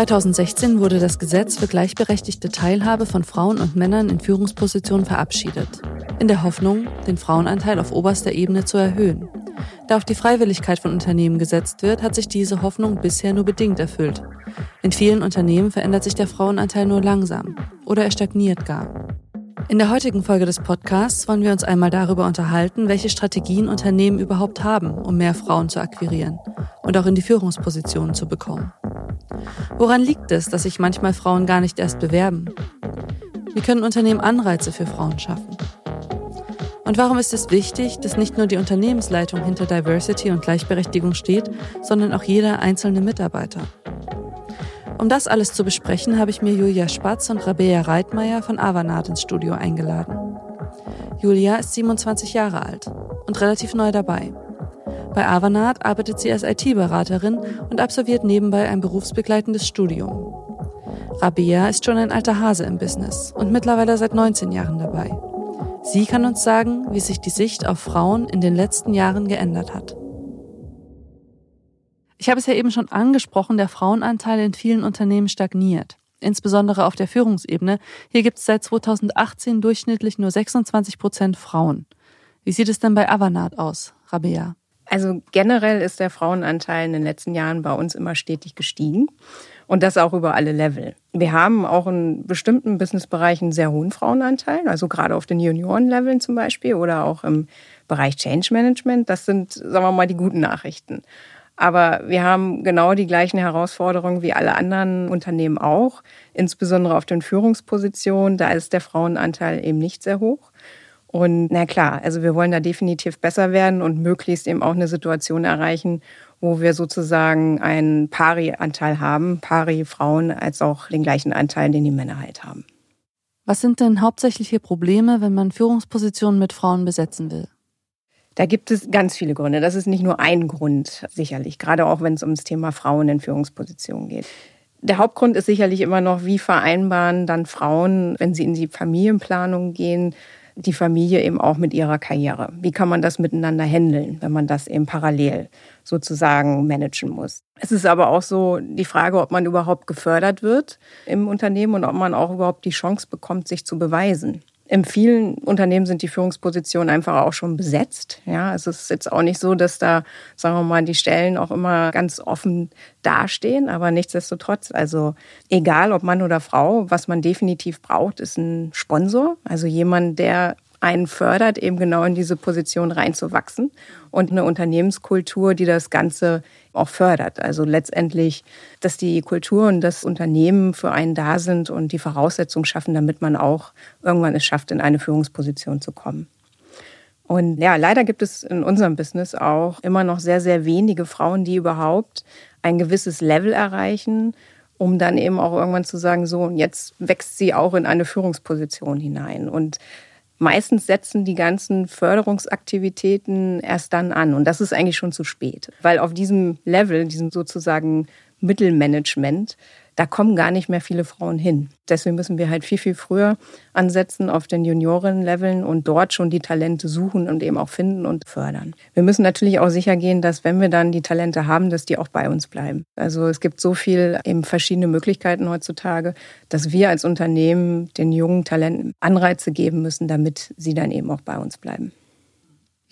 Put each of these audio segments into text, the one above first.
2016 wurde das Gesetz für gleichberechtigte Teilhabe von Frauen und Männern in Führungspositionen verabschiedet, in der Hoffnung, den Frauenanteil auf oberster Ebene zu erhöhen. Da auf die Freiwilligkeit von Unternehmen gesetzt wird, hat sich diese Hoffnung bisher nur bedingt erfüllt. In vielen Unternehmen verändert sich der Frauenanteil nur langsam oder er stagniert gar. In der heutigen Folge des Podcasts wollen wir uns einmal darüber unterhalten, welche Strategien Unternehmen überhaupt haben, um mehr Frauen zu akquirieren und auch in die Führungspositionen zu bekommen. Woran liegt es, dass sich manchmal Frauen gar nicht erst bewerben? Wie können Unternehmen Anreize für Frauen schaffen? Und warum ist es wichtig, dass nicht nur die Unternehmensleitung hinter Diversity und Gleichberechtigung steht, sondern auch jeder einzelne Mitarbeiter? Um das alles zu besprechen, habe ich mir Julia Spatz und Rabea Reitmeier von Avanade ins Studio eingeladen. Julia ist 27 Jahre alt und relativ neu dabei. Bei Avanade arbeitet sie als IT-Beraterin und absolviert nebenbei ein berufsbegleitendes Studium. Rabea ist schon ein alter Hase im Business und mittlerweile seit 19 Jahren dabei. Sie kann uns sagen, wie sich die Sicht auf Frauen in den letzten Jahren geändert hat. Ich habe es ja eben schon angesprochen, der Frauenanteil in vielen Unternehmen stagniert. Insbesondere auf der Führungsebene. Hier gibt es seit 2018 durchschnittlich nur 26 Prozent Frauen. Wie sieht es denn bei Avanade aus, Rabea? Also generell ist der Frauenanteil in den letzten Jahren bei uns immer stetig gestiegen und das auch über alle Level. Wir haben auch in bestimmten Businessbereichen sehr hohen Frauenanteil, also gerade auf den Juniorenleveln zum Beispiel oder auch im Bereich Change Management. Das sind, sagen wir mal, die guten Nachrichten. Aber wir haben genau die gleichen Herausforderungen wie alle anderen Unternehmen auch, insbesondere auf den Führungspositionen. Da ist der Frauenanteil eben nicht sehr hoch. Und na klar, also wir wollen da definitiv besser werden und möglichst eben auch eine Situation erreichen, wo wir sozusagen einen Pari-Anteil haben, Pari-Frauen, als auch den gleichen Anteil, den die Männer halt haben. Was sind denn hauptsächliche Probleme, wenn man Führungspositionen mit Frauen besetzen will? Da gibt es ganz viele Gründe. Das ist nicht nur ein Grund, sicherlich, gerade auch wenn es ums Thema Frauen in Führungspositionen geht. Der Hauptgrund ist sicherlich immer noch, wie vereinbaren dann Frauen, wenn sie in die Familienplanung gehen, die Familie eben auch mit ihrer Karriere. Wie kann man das miteinander handeln, wenn man das eben parallel sozusagen managen muss? Es ist aber auch so die Frage, ob man überhaupt gefördert wird im Unternehmen und ob man auch überhaupt die Chance bekommt, sich zu beweisen. In vielen Unternehmen sind die Führungspositionen einfach auch schon besetzt. Ja, es ist jetzt auch nicht so, dass da, sagen wir mal, die Stellen auch immer ganz offen dastehen. Aber nichtsdestotrotz, also egal ob Mann oder Frau, was man definitiv braucht, ist ein Sponsor. Also jemand, der einen fördert, eben genau in diese Position reinzuwachsen und eine Unternehmenskultur, die das Ganze auch fördert. Also letztendlich, dass die Kultur und das Unternehmen für einen da sind und die Voraussetzungen schaffen, damit man auch irgendwann es schafft, in eine Führungsposition zu kommen. Und ja, leider gibt es in unserem Business auch immer noch sehr, sehr wenige Frauen, die überhaupt ein gewisses Level erreichen, um dann eben auch irgendwann zu sagen, so, und jetzt wächst sie auch in eine Führungsposition hinein. Und Meistens setzen die ganzen Förderungsaktivitäten erst dann an. Und das ist eigentlich schon zu spät, weil auf diesem Level, diesem sozusagen Mittelmanagement, da kommen gar nicht mehr viele Frauen hin. Deswegen müssen wir halt viel, viel früher ansetzen auf den Juniorenleveln und dort schon die Talente suchen und eben auch finden und fördern. Wir müssen natürlich auch sicher gehen, dass wenn wir dann die Talente haben, dass die auch bei uns bleiben. Also es gibt so viel eben verschiedene Möglichkeiten heutzutage, dass wir als Unternehmen den jungen Talenten Anreize geben müssen, damit sie dann eben auch bei uns bleiben.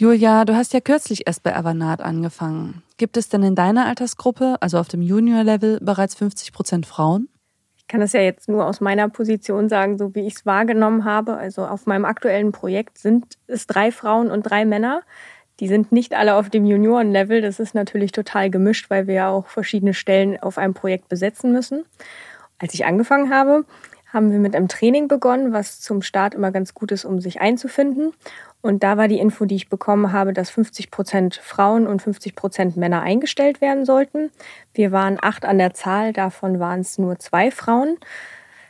Julia, du hast ja kürzlich erst bei Avanade angefangen. Gibt es denn in deiner Altersgruppe, also auf dem Junior-Level, bereits 50 Prozent Frauen? Ich kann das ja jetzt nur aus meiner Position sagen, so wie ich es wahrgenommen habe. Also auf meinem aktuellen Projekt sind es drei Frauen und drei Männer. Die sind nicht alle auf dem Junioren-Level. Das ist natürlich total gemischt, weil wir ja auch verschiedene Stellen auf einem Projekt besetzen müssen. Als ich angefangen habe, haben wir mit einem Training begonnen, was zum Start immer ganz gut ist, um sich einzufinden. Und da war die Info, die ich bekommen habe, dass 50 Prozent Frauen und 50 Prozent Männer eingestellt werden sollten. Wir waren acht an der Zahl, davon waren es nur zwei Frauen.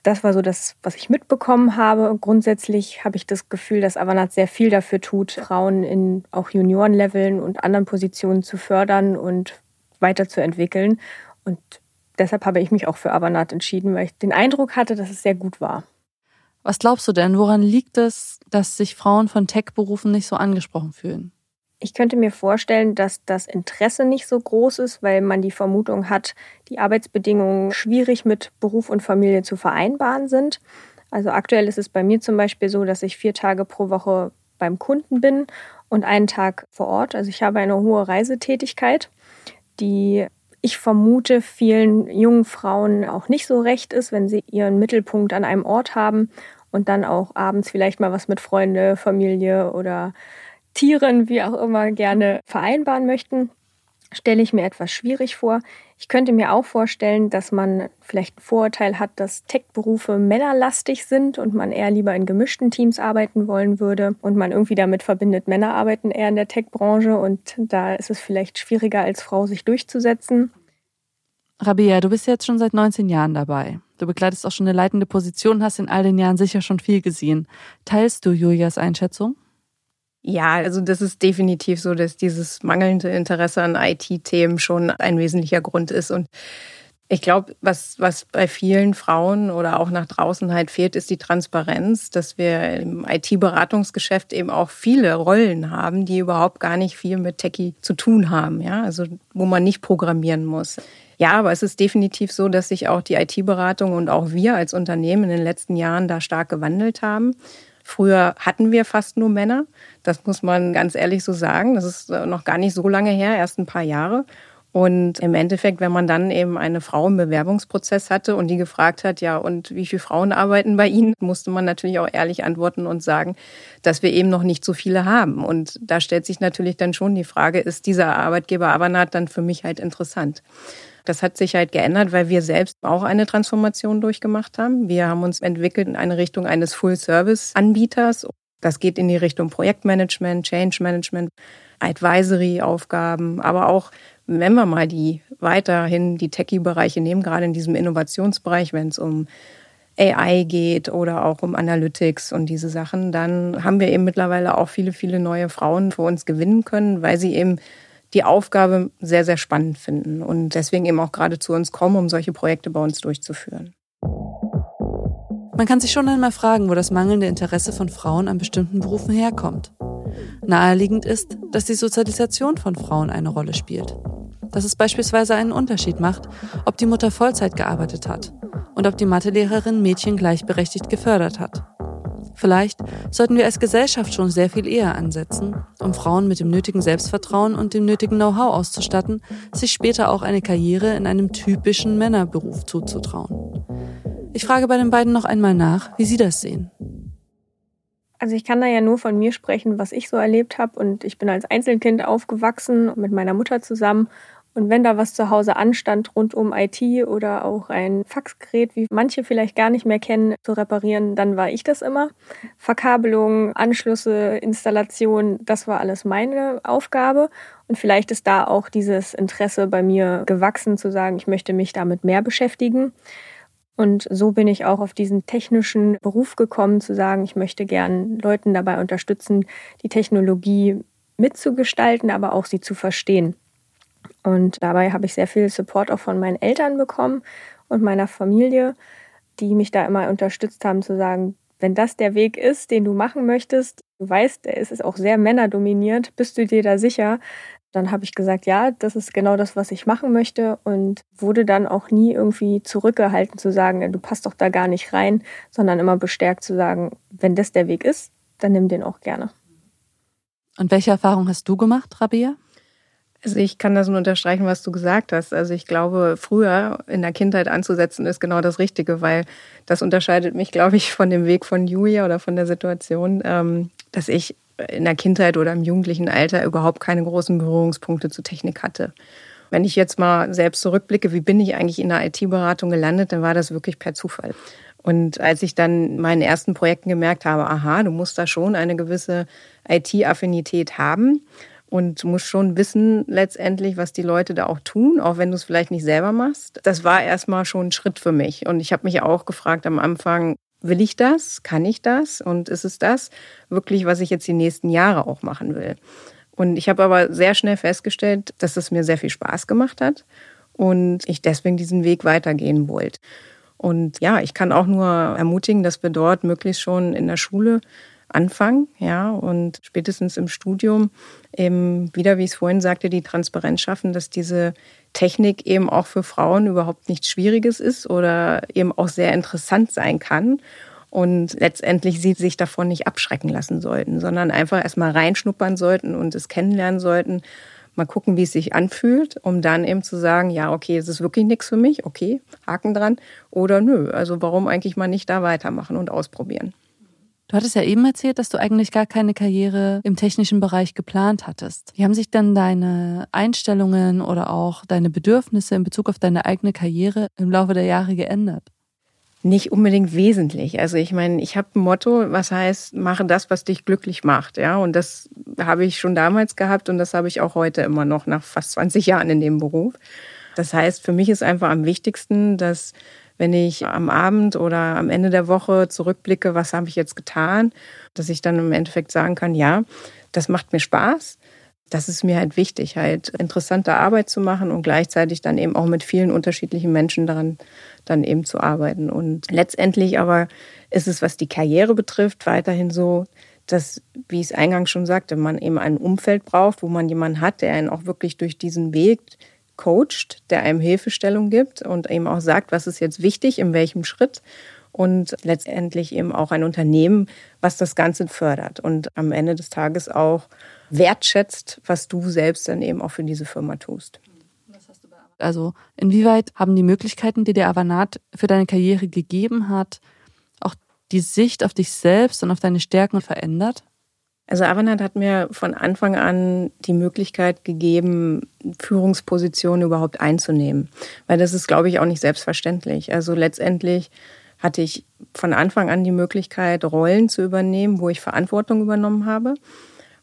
Das war so das, was ich mitbekommen habe. Grundsätzlich habe ich das Gefühl, dass Avanat sehr viel dafür tut, Frauen in auch Juniorenleveln und anderen Positionen zu fördern und weiterzuentwickeln. Und deshalb habe ich mich auch für Avanat entschieden, weil ich den Eindruck hatte, dass es sehr gut war. Was glaubst du denn, woran liegt es, dass sich Frauen von Tech-Berufen nicht so angesprochen fühlen? Ich könnte mir vorstellen, dass das Interesse nicht so groß ist, weil man die Vermutung hat, die Arbeitsbedingungen schwierig mit Beruf und Familie zu vereinbaren sind. Also aktuell ist es bei mir zum Beispiel so, dass ich vier Tage pro Woche beim Kunden bin und einen Tag vor Ort. Also ich habe eine hohe Reisetätigkeit, die ich vermute vielen jungen Frauen auch nicht so recht ist, wenn sie ihren Mittelpunkt an einem Ort haben und dann auch abends vielleicht mal was mit Freunde, Familie oder Tieren, wie auch immer, gerne vereinbaren möchten, stelle ich mir etwas schwierig vor. Ich könnte mir auch vorstellen, dass man vielleicht ein Vorurteil hat, dass Tech-Berufe männerlastig sind und man eher lieber in gemischten Teams arbeiten wollen würde und man irgendwie damit verbindet, Männer arbeiten eher in der Tech-Branche und da ist es vielleicht schwieriger als Frau sich durchzusetzen. Rabia, du bist jetzt schon seit 19 Jahren dabei. Du begleitest auch schon eine leitende Position, hast in all den Jahren sicher schon viel gesehen. Teilst du Julias Einschätzung? Ja, also das ist definitiv so, dass dieses mangelnde Interesse an IT-Themen schon ein wesentlicher Grund ist. Und ich glaube, was, was bei vielen Frauen oder auch nach draußen halt fehlt, ist die Transparenz, dass wir im IT-Beratungsgeschäft eben auch viele Rollen haben, die überhaupt gar nicht viel mit Techie zu tun haben, ja, also wo man nicht programmieren muss. Ja, aber es ist definitiv so, dass sich auch die IT-Beratung und auch wir als Unternehmen in den letzten Jahren da stark gewandelt haben. Früher hatten wir fast nur Männer. Das muss man ganz ehrlich so sagen. Das ist äh, noch gar nicht so lange her, erst ein paar Jahre. Und im Endeffekt, wenn man dann eben eine Frau im Bewerbungsprozess hatte und die gefragt hat, ja, und wie viele Frauen arbeiten bei Ihnen, musste man natürlich auch ehrlich antworten und sagen, dass wir eben noch nicht so viele haben. Und da stellt sich natürlich dann schon die Frage, ist dieser Arbeitgeber Avanat dann für mich halt interessant? Das hat sich halt geändert, weil wir selbst auch eine Transformation durchgemacht haben. Wir haben uns entwickelt in eine Richtung eines Full-Service-Anbieters. Das geht in die Richtung Projektmanagement, Change Management, Advisory-Aufgaben, aber auch, wenn wir mal die weiterhin die Techie-Bereiche nehmen, gerade in diesem Innovationsbereich, wenn es um AI geht oder auch um Analytics und diese Sachen, dann haben wir eben mittlerweile auch viele, viele neue Frauen für uns gewinnen können, weil sie eben die Aufgabe sehr, sehr spannend finden und deswegen eben auch gerade zu uns kommen, um solche Projekte bei uns durchzuführen. Man kann sich schon einmal fragen, wo das mangelnde Interesse von Frauen an bestimmten Berufen herkommt. Naheliegend ist, dass die Sozialisation von Frauen eine Rolle spielt. Dass es beispielsweise einen Unterschied macht, ob die Mutter Vollzeit gearbeitet hat und ob die Mathelehrerin Mädchen gleichberechtigt gefördert hat. Vielleicht sollten wir als Gesellschaft schon sehr viel eher ansetzen, um Frauen mit dem nötigen Selbstvertrauen und dem nötigen Know-how auszustatten, sich später auch eine Karriere in einem typischen Männerberuf zuzutrauen. Ich frage bei den beiden noch einmal nach, wie sie das sehen. Also ich kann da ja nur von mir sprechen, was ich so erlebt habe. Und ich bin als Einzelkind aufgewachsen mit meiner Mutter zusammen und wenn da was zu Hause anstand rund um IT oder auch ein Faxgerät, wie manche vielleicht gar nicht mehr kennen, zu reparieren, dann war ich das immer. Verkabelung, Anschlüsse, Installation, das war alles meine Aufgabe. Und vielleicht ist da auch dieses Interesse bei mir gewachsen, zu sagen, ich möchte mich damit mehr beschäftigen. Und so bin ich auch auf diesen technischen Beruf gekommen, zu sagen, ich möchte gern Leuten dabei unterstützen, die Technologie mitzugestalten, aber auch sie zu verstehen. Und dabei habe ich sehr viel Support auch von meinen Eltern bekommen und meiner Familie, die mich da immer unterstützt haben, zu sagen, wenn das der Weg ist, den du machen möchtest, du weißt, es ist auch sehr männerdominiert, bist du dir da sicher? Dann habe ich gesagt, ja, das ist genau das, was ich machen möchte und wurde dann auch nie irgendwie zurückgehalten zu sagen, du passt doch da gar nicht rein, sondern immer bestärkt zu sagen, wenn das der Weg ist, dann nimm den auch gerne. Und welche Erfahrung hast du gemacht, Rabia? Also ich kann das nur unterstreichen, was du gesagt hast. Also ich glaube, früher in der Kindheit anzusetzen ist genau das Richtige, weil das unterscheidet mich, glaube ich, von dem Weg von Julia oder von der Situation, ähm, dass ich in der Kindheit oder im jugendlichen Alter überhaupt keine großen Berührungspunkte zu Technik hatte. Wenn ich jetzt mal selbst zurückblicke, wie bin ich eigentlich in der IT-Beratung gelandet, dann war das wirklich per Zufall. Und als ich dann in meinen ersten Projekten gemerkt habe, aha, du musst da schon eine gewisse IT-Affinität haben, und musst schon wissen letztendlich, was die Leute da auch tun, auch wenn du es vielleicht nicht selber machst. Das war erstmal schon ein Schritt für mich. Und ich habe mich auch gefragt am Anfang, will ich das? Kann ich das? Und ist es das wirklich, was ich jetzt die nächsten Jahre auch machen will? Und ich habe aber sehr schnell festgestellt, dass es mir sehr viel Spaß gemacht hat und ich deswegen diesen Weg weitergehen wollte. Und ja, ich kann auch nur ermutigen, dass wir dort möglichst schon in der Schule anfangen, ja, und spätestens im Studium eben wieder, wie ich es vorhin sagte, die Transparenz schaffen, dass diese Technik eben auch für Frauen überhaupt nichts Schwieriges ist oder eben auch sehr interessant sein kann und letztendlich sie sich davon nicht abschrecken lassen sollten, sondern einfach erstmal reinschnuppern sollten und es kennenlernen sollten, mal gucken, wie es sich anfühlt, um dann eben zu sagen, ja, okay, es ist wirklich nichts für mich, okay, Haken dran, oder nö, also warum eigentlich mal nicht da weitermachen und ausprobieren. Du hattest ja eben erzählt, dass du eigentlich gar keine Karriere im technischen Bereich geplant hattest. Wie haben sich dann deine Einstellungen oder auch deine Bedürfnisse in Bezug auf deine eigene Karriere im Laufe der Jahre geändert? Nicht unbedingt wesentlich. Also ich meine, ich habe ein Motto, was heißt, mache das, was dich glücklich macht. Ja, und das habe ich schon damals gehabt und das habe ich auch heute immer noch nach fast 20 Jahren in dem Beruf. Das heißt, für mich ist einfach am wichtigsten, dass wenn ich am Abend oder am Ende der Woche zurückblicke, was habe ich jetzt getan, dass ich dann im Endeffekt sagen kann, ja, das macht mir Spaß. Das ist mir halt wichtig, halt interessante Arbeit zu machen und gleichzeitig dann eben auch mit vielen unterschiedlichen Menschen daran dann eben zu arbeiten. Und letztendlich aber ist es, was die Karriere betrifft, weiterhin so, dass, wie ich es eingangs schon sagte, man eben ein Umfeld braucht, wo man jemanden hat, der einen auch wirklich durch diesen Weg coacht, der einem Hilfestellung gibt und eben auch sagt, was ist jetzt wichtig, in welchem Schritt und letztendlich eben auch ein Unternehmen, was das Ganze fördert und am Ende des Tages auch wertschätzt, was du selbst dann eben auch für diese Firma tust. Also inwieweit haben die Möglichkeiten, die der Avanat für deine Karriere gegeben hat, auch die Sicht auf dich selbst und auf deine Stärken verändert? Also Avanat hat mir von Anfang an die Möglichkeit gegeben, Führungspositionen überhaupt einzunehmen. Weil das ist, glaube ich, auch nicht selbstverständlich. Also letztendlich hatte ich von Anfang an die Möglichkeit, Rollen zu übernehmen, wo ich Verantwortung übernommen habe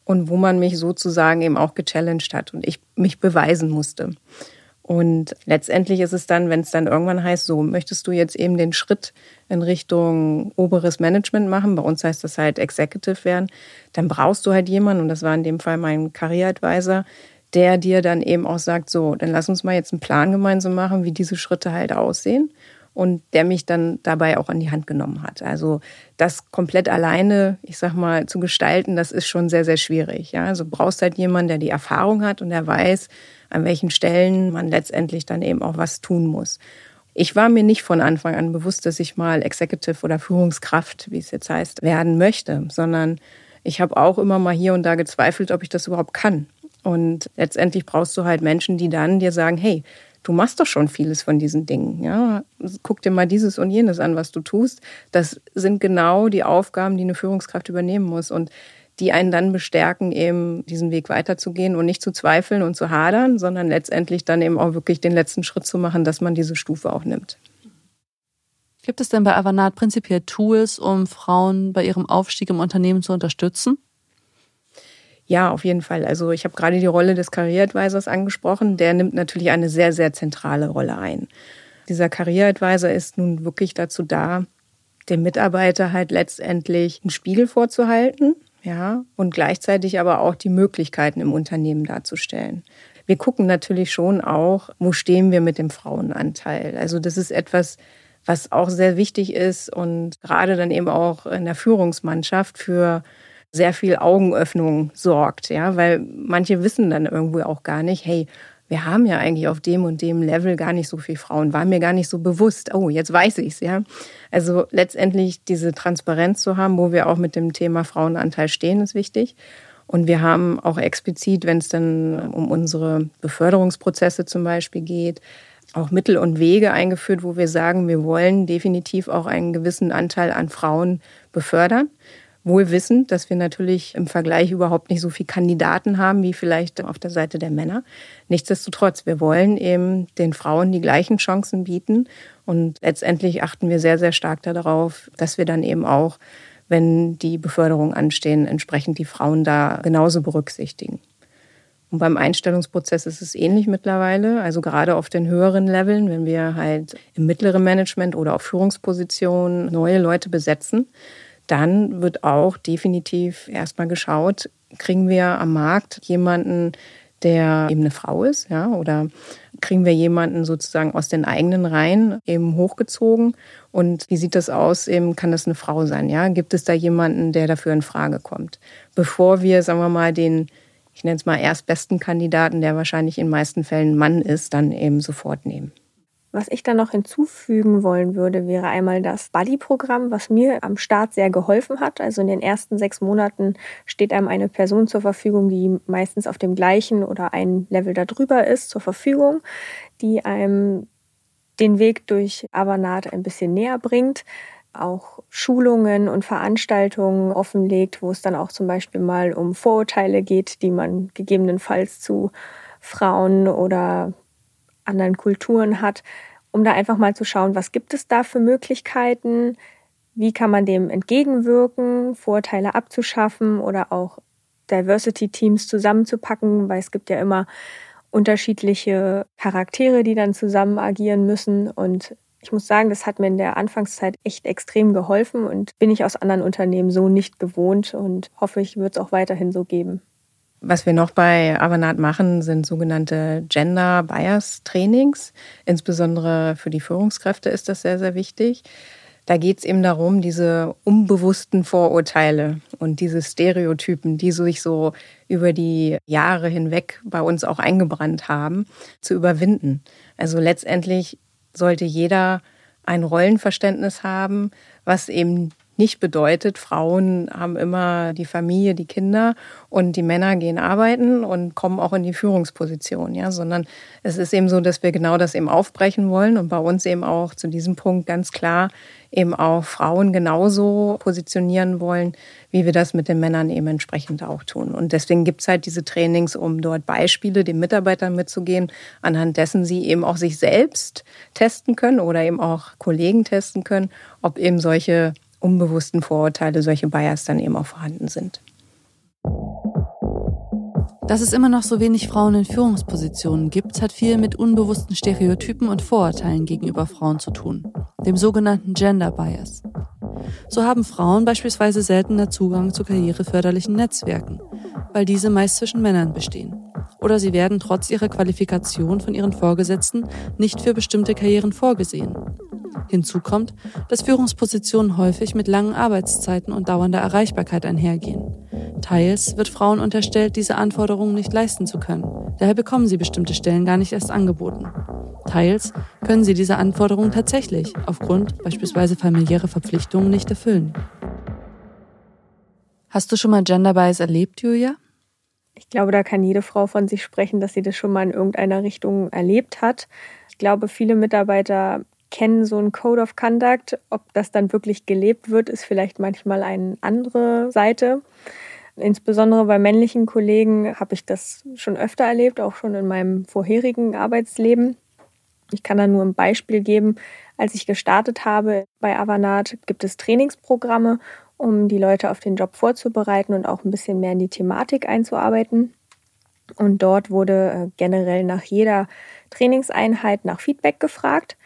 und wo man mich sozusagen eben auch gechallenged hat und ich mich beweisen musste. Und letztendlich ist es dann, wenn es dann irgendwann heißt, so möchtest du jetzt eben den Schritt in Richtung oberes Management machen, bei uns heißt das halt Executive werden, dann brauchst du halt jemanden, und das war in dem Fall mein Career-Advisor, der dir dann eben auch sagt, so, dann lass uns mal jetzt einen Plan gemeinsam machen, wie diese Schritte halt aussehen und der mich dann dabei auch an die Hand genommen hat. Also das komplett alleine, ich sag mal, zu gestalten, das ist schon sehr, sehr schwierig. Ja? Also brauchst halt jemanden, der die Erfahrung hat und der weiß, an welchen Stellen man letztendlich dann eben auch was tun muss. Ich war mir nicht von Anfang an bewusst, dass ich mal Executive oder Führungskraft, wie es jetzt heißt, werden möchte, sondern ich habe auch immer mal hier und da gezweifelt, ob ich das überhaupt kann. Und letztendlich brauchst du halt Menschen, die dann dir sagen, hey, du machst doch schon vieles von diesen Dingen. Ja? Guck dir mal dieses und jenes an, was du tust. Das sind genau die Aufgaben, die eine Führungskraft übernehmen muss und die einen dann bestärken, eben diesen Weg weiterzugehen und nicht zu zweifeln und zu hadern, sondern letztendlich dann eben auch wirklich den letzten Schritt zu machen, dass man diese Stufe auch nimmt. Gibt es denn bei Avanat prinzipiell Tools, um Frauen bei ihrem Aufstieg im Unternehmen zu unterstützen? Ja, auf jeden Fall. Also ich habe gerade die Rolle des Karriereadvisors angesprochen. Der nimmt natürlich eine sehr, sehr zentrale Rolle ein. Dieser Karriereadvisor ist nun wirklich dazu da, dem Mitarbeiter halt letztendlich einen Spiegel vorzuhalten, ja, und gleichzeitig aber auch die Möglichkeiten im Unternehmen darzustellen. Wir gucken natürlich schon auch, wo stehen wir mit dem Frauenanteil. Also das ist etwas, was auch sehr wichtig ist und gerade dann eben auch in der Führungsmannschaft für sehr viel Augenöffnung sorgt, ja, weil manche wissen dann irgendwo auch gar nicht, hey, wir haben ja eigentlich auf dem und dem Level gar nicht so viele Frauen, war mir gar nicht so bewusst. Oh, jetzt weiß ich's, ja. Also letztendlich diese Transparenz zu haben, wo wir auch mit dem Thema Frauenanteil stehen, ist wichtig. Und wir haben auch explizit, wenn es dann um unsere Beförderungsprozesse zum Beispiel geht, auch Mittel und Wege eingeführt, wo wir sagen, wir wollen definitiv auch einen gewissen Anteil an Frauen befördern. Wohl wissend, dass wir natürlich im Vergleich überhaupt nicht so viele Kandidaten haben wie vielleicht auf der Seite der Männer. Nichtsdestotrotz, wir wollen eben den Frauen die gleichen Chancen bieten und letztendlich achten wir sehr, sehr stark darauf, dass wir dann eben auch, wenn die Beförderungen anstehen, entsprechend die Frauen da genauso berücksichtigen. Und beim Einstellungsprozess ist es ähnlich mittlerweile. Also gerade auf den höheren Leveln, wenn wir halt im mittleren Management oder auf Führungspositionen neue Leute besetzen, dann wird auch definitiv erstmal geschaut, kriegen wir am Markt jemanden, der eben eine Frau ist, ja, oder kriegen wir jemanden sozusagen aus den eigenen Reihen eben hochgezogen und wie sieht das aus, eben kann das eine Frau sein, ja? Gibt es da jemanden, der dafür in Frage kommt? Bevor wir, sagen wir mal, den ich nenne es mal erstbesten Kandidaten, der wahrscheinlich in den meisten Fällen Mann ist, dann eben sofort nehmen. Was ich dann noch hinzufügen wollen würde, wäre einmal das Buddy-Programm, was mir am Start sehr geholfen hat. Also in den ersten sechs Monaten steht einem eine Person zur Verfügung, die meistens auf dem gleichen oder ein Level darüber ist, zur Verfügung, die einem den Weg durch Avanade ein bisschen näher bringt, auch Schulungen und Veranstaltungen offenlegt, wo es dann auch zum Beispiel mal um Vorurteile geht, die man gegebenenfalls zu Frauen oder anderen Kulturen hat, um da einfach mal zu schauen, was gibt es da für Möglichkeiten, wie kann man dem entgegenwirken, Vorteile abzuschaffen oder auch Diversity-Teams zusammenzupacken, weil es gibt ja immer unterschiedliche Charaktere, die dann zusammen agieren müssen. Und ich muss sagen, das hat mir in der Anfangszeit echt extrem geholfen und bin ich aus anderen Unternehmen so nicht gewohnt und hoffe, ich wird es auch weiterhin so geben. Was wir noch bei Avanat machen, sind sogenannte Gender Bias Trainings. Insbesondere für die Führungskräfte ist das sehr, sehr wichtig. Da geht es eben darum, diese unbewussten Vorurteile und diese Stereotypen, die sich so über die Jahre hinweg bei uns auch eingebrannt haben, zu überwinden. Also letztendlich sollte jeder ein Rollenverständnis haben, was eben nicht bedeutet, Frauen haben immer die Familie, die Kinder und die Männer gehen arbeiten und kommen auch in die Führungsposition, ja, sondern es ist eben so, dass wir genau das eben aufbrechen wollen und bei uns eben auch zu diesem Punkt ganz klar eben auch Frauen genauso positionieren wollen, wie wir das mit den Männern eben entsprechend auch tun. Und deswegen gibt es halt diese Trainings, um dort Beispiele den Mitarbeitern mitzugehen, anhand dessen sie eben auch sich selbst testen können oder eben auch Kollegen testen können, ob eben solche unbewussten Vorurteile, solche Bias dann eben auch vorhanden sind. Dass es immer noch so wenig Frauen in Führungspositionen gibt, hat viel mit unbewussten Stereotypen und Vorurteilen gegenüber Frauen zu tun, dem sogenannten Gender Bias. So haben Frauen beispielsweise seltener Zugang zu karriereförderlichen Netzwerken, weil diese meist zwischen Männern bestehen. Oder sie werden trotz ihrer Qualifikation von ihren Vorgesetzten nicht für bestimmte Karrieren vorgesehen. Hinzu kommt, dass Führungspositionen häufig mit langen Arbeitszeiten und dauernder Erreichbarkeit einhergehen. Teils wird Frauen unterstellt, diese Anforderungen nicht leisten zu können. Daher bekommen sie bestimmte Stellen gar nicht erst angeboten. Teils können sie diese Anforderungen tatsächlich aufgrund beispielsweise familiärer Verpflichtungen nicht erfüllen. Hast du schon mal Gender Bias erlebt, Julia? Ich glaube, da kann jede Frau von sich sprechen, dass sie das schon mal in irgendeiner Richtung erlebt hat. Ich glaube, viele Mitarbeiter kennen so einen Code of Conduct. Ob das dann wirklich gelebt wird, ist vielleicht manchmal eine andere Seite. Insbesondere bei männlichen Kollegen habe ich das schon öfter erlebt, auch schon in meinem vorherigen Arbeitsleben. Ich kann da nur ein Beispiel geben. Als ich gestartet habe bei Avanat, gibt es Trainingsprogramme, um die Leute auf den Job vorzubereiten und auch ein bisschen mehr in die Thematik einzuarbeiten. Und dort wurde äh, generell nach jeder Trainingseinheit nach Feedback gefragt.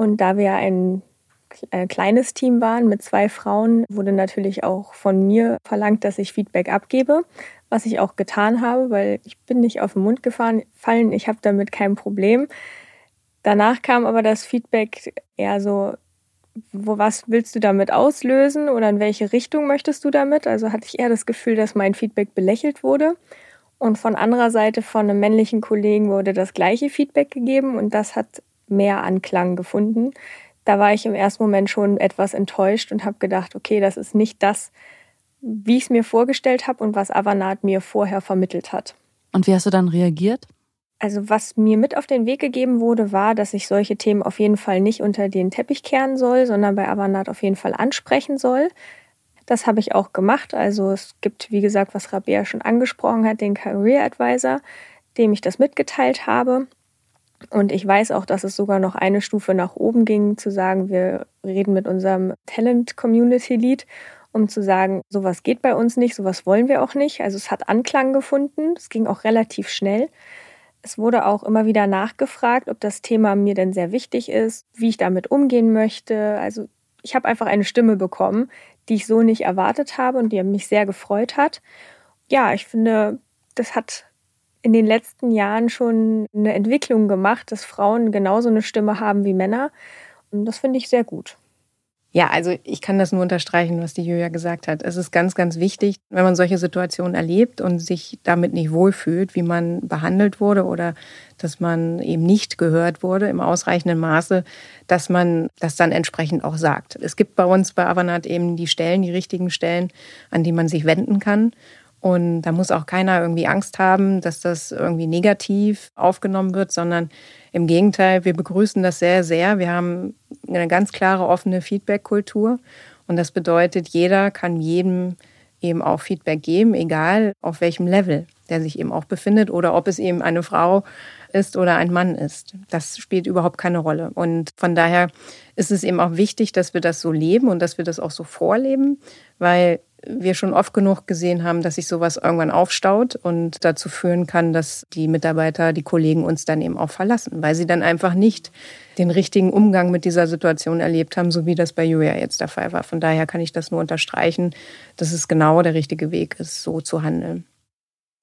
Und da wir ein äh, kleines Team waren mit zwei Frauen, wurde natürlich auch von mir verlangt, dass ich Feedback abgebe, was ich auch getan habe, weil ich bin nicht auf den Mund gefallen, ich habe damit kein Problem. Danach kam aber das Feedback eher so, wo, was willst du damit auslösen oder in welche Richtung möchtest du damit? Also hatte ich eher das Gefühl, dass mein Feedback belächelt wurde. Und von anderer Seite von einem männlichen Kollegen wurde das gleiche Feedback gegeben und das hat mehr Anklang gefunden. Da war ich im ersten Moment schon etwas enttäuscht und habe gedacht, okay, das ist nicht das, wie ich es mir vorgestellt habe und was Avanat mir vorher vermittelt hat. Und wie hast du dann reagiert? Also was mir mit auf den Weg gegeben wurde, war, dass ich solche Themen auf jeden Fall nicht unter den Teppich kehren soll, sondern bei Avanat auf jeden Fall ansprechen soll. Das habe ich auch gemacht. Also es gibt, wie gesagt, was Rabea schon angesprochen hat, den Career Advisor, dem ich das mitgeteilt habe. Und ich weiß auch, dass es sogar noch eine Stufe nach oben ging, zu sagen, wir reden mit unserem Talent Community Lead, um zu sagen, sowas geht bei uns nicht, sowas wollen wir auch nicht. Also es hat Anklang gefunden, es ging auch relativ schnell. Es wurde auch immer wieder nachgefragt, ob das Thema mir denn sehr wichtig ist, wie ich damit umgehen möchte. Also ich habe einfach eine Stimme bekommen, die ich so nicht erwartet habe und die mich sehr gefreut hat. Ja, ich finde, das hat in den letzten Jahren schon eine Entwicklung gemacht, dass Frauen genauso eine Stimme haben wie Männer. Und das finde ich sehr gut. Ja, also ich kann das nur unterstreichen, was die Julia gesagt hat. Es ist ganz, ganz wichtig, wenn man solche Situationen erlebt und sich damit nicht wohlfühlt, wie man behandelt wurde oder dass man eben nicht gehört wurde im ausreichenden Maße, dass man das dann entsprechend auch sagt. Es gibt bei uns bei Avanat eben die Stellen, die richtigen Stellen, an die man sich wenden kann. Und da muss auch keiner irgendwie Angst haben, dass das irgendwie negativ aufgenommen wird, sondern im Gegenteil, wir begrüßen das sehr, sehr. Wir haben eine ganz klare offene Feedback-Kultur. Und das bedeutet, jeder kann jedem eben auch Feedback geben, egal auf welchem Level der sich eben auch befindet oder ob es eben eine Frau ist oder ein Mann ist. Das spielt überhaupt keine Rolle. Und von daher ist es eben auch wichtig, dass wir das so leben und dass wir das auch so vorleben, weil wir schon oft genug gesehen haben, dass sich sowas irgendwann aufstaut und dazu führen kann, dass die Mitarbeiter, die Kollegen uns dann eben auch verlassen, weil sie dann einfach nicht den richtigen Umgang mit dieser Situation erlebt haben, so wie das bei Julia jetzt der Fall war. Von daher kann ich das nur unterstreichen, dass es genau der richtige Weg ist, so zu handeln.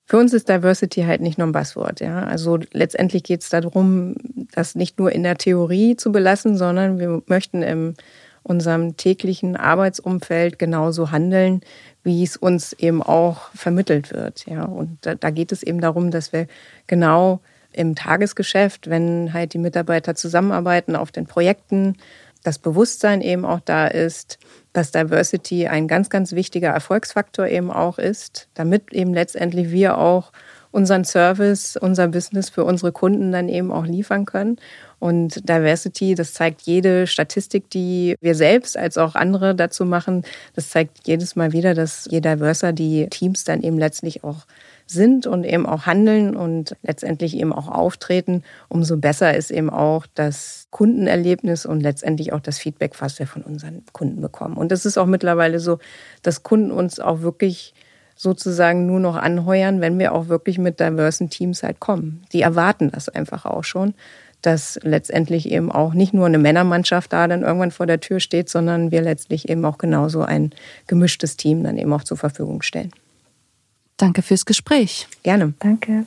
Für uns ist Diversity halt nicht nur ein Buzzword. Ja? Also letztendlich geht es darum, das nicht nur in der Theorie zu belassen, sondern wir möchten im unserem täglichen Arbeitsumfeld genauso handeln, wie es uns eben auch vermittelt wird. Ja, und da, da geht es eben darum, dass wir genau im Tagesgeschäft, wenn halt die Mitarbeiter zusammenarbeiten auf den Projekten, das Bewusstsein eben auch da ist, dass Diversity ein ganz, ganz wichtiger Erfolgsfaktor eben auch ist, damit eben letztendlich wir auch unseren Service, unser Business für unsere Kunden dann eben auch liefern können. Und Diversity, das zeigt jede Statistik, die wir selbst als auch andere dazu machen. Das zeigt jedes Mal wieder, dass je diverser die Teams dann eben letztlich auch sind und eben auch handeln und letztendlich eben auch auftreten, umso besser ist eben auch das Kundenerlebnis und letztendlich auch das Feedback, was wir von unseren Kunden bekommen. Und es ist auch mittlerweile so, dass Kunden uns auch wirklich sozusagen nur noch anheuern, wenn wir auch wirklich mit diversen Teams halt kommen. Die erwarten das einfach auch schon dass letztendlich eben auch nicht nur eine Männermannschaft da dann irgendwann vor der Tür steht, sondern wir letztlich eben auch genauso ein gemischtes Team dann eben auch zur Verfügung stellen. Danke fürs Gespräch. Gerne. Danke.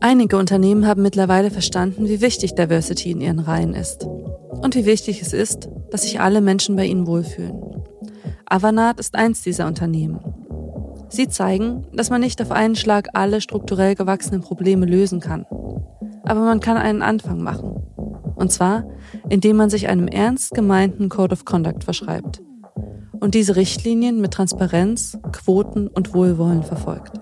Einige Unternehmen haben mittlerweile verstanden, wie wichtig Diversity in ihren Reihen ist. Und wie wichtig es ist, dass sich alle Menschen bei ihnen wohlfühlen. Avanat ist eins dieser Unternehmen. Sie zeigen, dass man nicht auf einen Schlag alle strukturell gewachsenen Probleme lösen kann. Aber man kann einen Anfang machen. Und zwar, indem man sich einem ernst gemeinten Code of Conduct verschreibt und diese Richtlinien mit Transparenz, Quoten und Wohlwollen verfolgt.